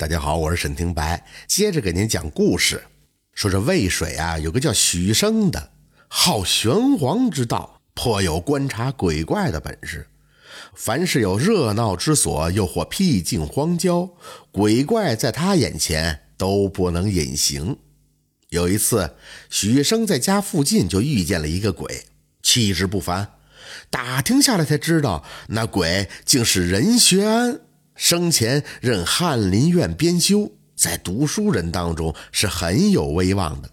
大家好，我是沈听白，接着给您讲故事。说这渭水啊，有个叫许生的，好玄黄之道，颇有观察鬼怪的本事。凡是有热闹之所，又或僻静荒郊，鬼怪在他眼前都不能隐形。有一次，许生在家附近就遇见了一个鬼，气质不凡。打听下来才知道，那鬼竟是任学安。生前任翰林院编修，在读书人当中是很有威望的。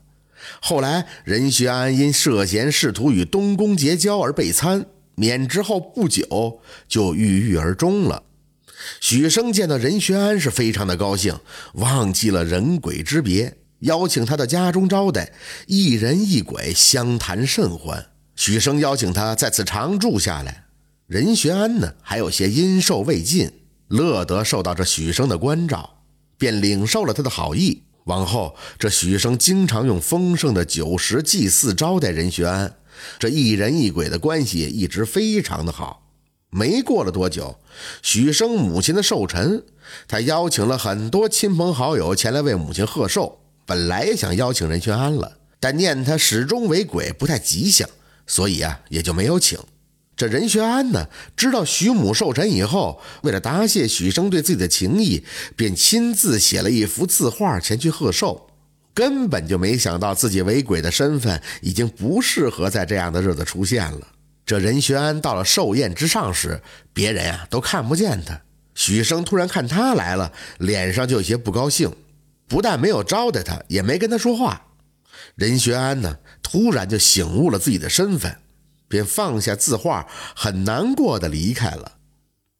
后来任学安因涉嫌试图与东宫结交而被参，免职后不久就郁郁而终了。许生见到任学安是非常的高兴，忘记了人鬼之别，邀请他到家中招待，一人一鬼相谈甚欢。许生邀请他在此常住下来，任学安呢还有些阴寿未尽。乐得受到这许生的关照，便领受了他的好意。往后，这许生经常用丰盛的酒食祭祀招待任学安，这一人一鬼的关系一直非常的好。没过了多久，许生母亲的寿辰，他邀请了很多亲朋好友前来为母亲贺寿。本来想邀请任学安了，但念他始终为鬼，不太吉祥，所以啊，也就没有请。这任学安呢，知道许母寿辰以后，为了答谢许生对自己的情谊，便亲自写了一幅字画前去贺寿，根本就没想到自己为鬼的身份已经不适合在这样的日子出现了。这任学安到了寿宴之上时，别人啊都看不见他，许生突然看他来了，脸上就有些不高兴，不但没有招待他，也没跟他说话。任学安呢，突然就醒悟了自己的身份。便放下字画，很难过的离开了。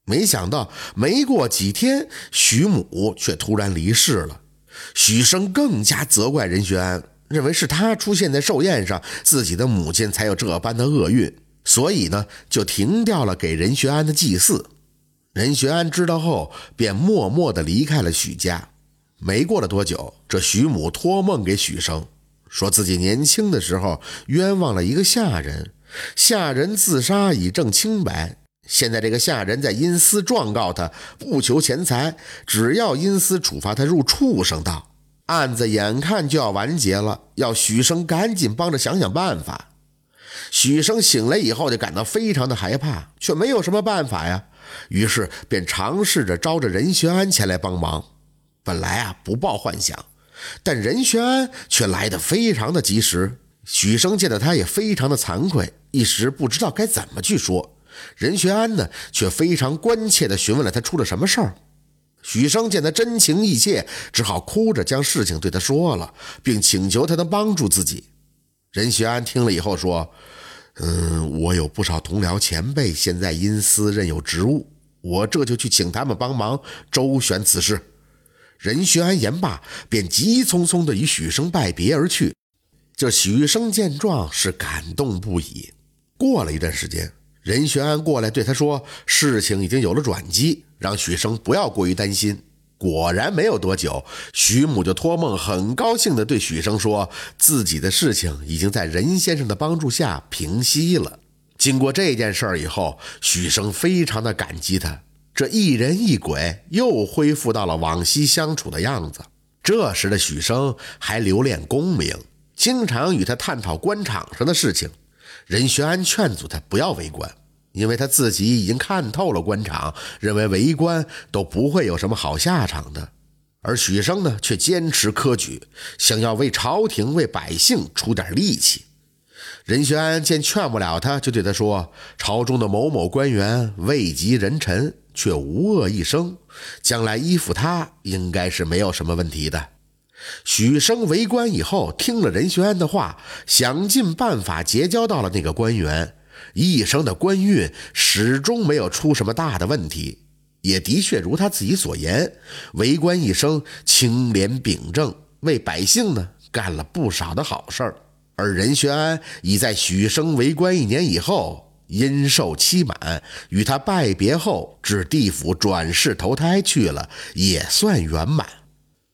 没想到，没过几天，许母却突然离世了。许生更加责怪任学安，认为是他出现在寿宴上，自己的母亲才有这般的厄运，所以呢，就停掉了给任学安的祭祀。任学安知道后，便默默的离开了许家。没过了多久，这许母托梦给许生，说自己年轻的时候冤枉了一个下人。下人自杀以证清白，现在这个下人在阴司状告他，不求钱财，只要阴司处罚他入畜生道。案子眼看就要完结了，要许生赶紧帮着想想办法。许生醒来以后就感到非常的害怕，却没有什么办法呀，于是便尝试着招着任学安前来帮忙。本来啊不抱幻想，但任学安却来得非常的及时。许生见到他也非常的惭愧，一时不知道该怎么去说。任学安呢，却非常关切地询问了他出了什么事儿。许生见他真情意切，只好哭着将事情对他说了，并请求他能帮助自己。任学安听了以后说：“嗯，我有不少同僚前辈现在因私任有职务，我这就去请他们帮忙周旋此事。”任学安言罢，便急匆匆地与许生拜别而去。这许生见状是感动不已。过了一段时间，任学安过来对他说：“事情已经有了转机，让许生不要过于担心。”果然没有多久，许母就托梦，很高兴地对许生说：“自己的事情已经在任先生的帮助下平息了。”经过这件事儿以后，许生非常的感激他。这一人一鬼又恢复到了往昔相处的样子。这时的许生还留恋功名。经常与他探讨官场上的事情，任学安劝阻他不要为官，因为他自己已经看透了官场，认为为官都不会有什么好下场的。而许生呢，却坚持科举，想要为朝廷、为百姓出点力气。任学安见劝不了他，就对他说：“朝中的某某官员位极人臣，却无恶一生，将来依附他应该是没有什么问题的。”许生为官以后，听了任学安的话，想尽办法结交到了那个官员，一生的官运始终没有出什么大的问题，也的确如他自己所言，为官一生清廉秉正，为百姓呢干了不少的好事儿。而任学安已在许生为官一年以后，因寿期满，与他拜别后，至地府转世投胎去了，也算圆满。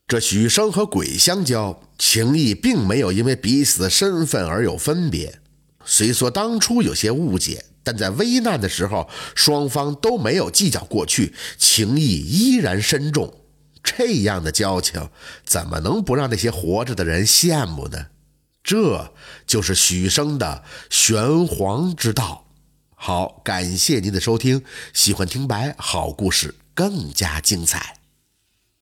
这许生和鬼相交情谊并没有因为彼此的身份而有分别。虽说当初有些误解但在危难的时候双方都没有计较过去情谊依然深重。这样的交情怎么能不让那些活着的人羡慕呢？这就是许生的玄黄之道。好感谢您的收听喜欢听白好故事更加精彩。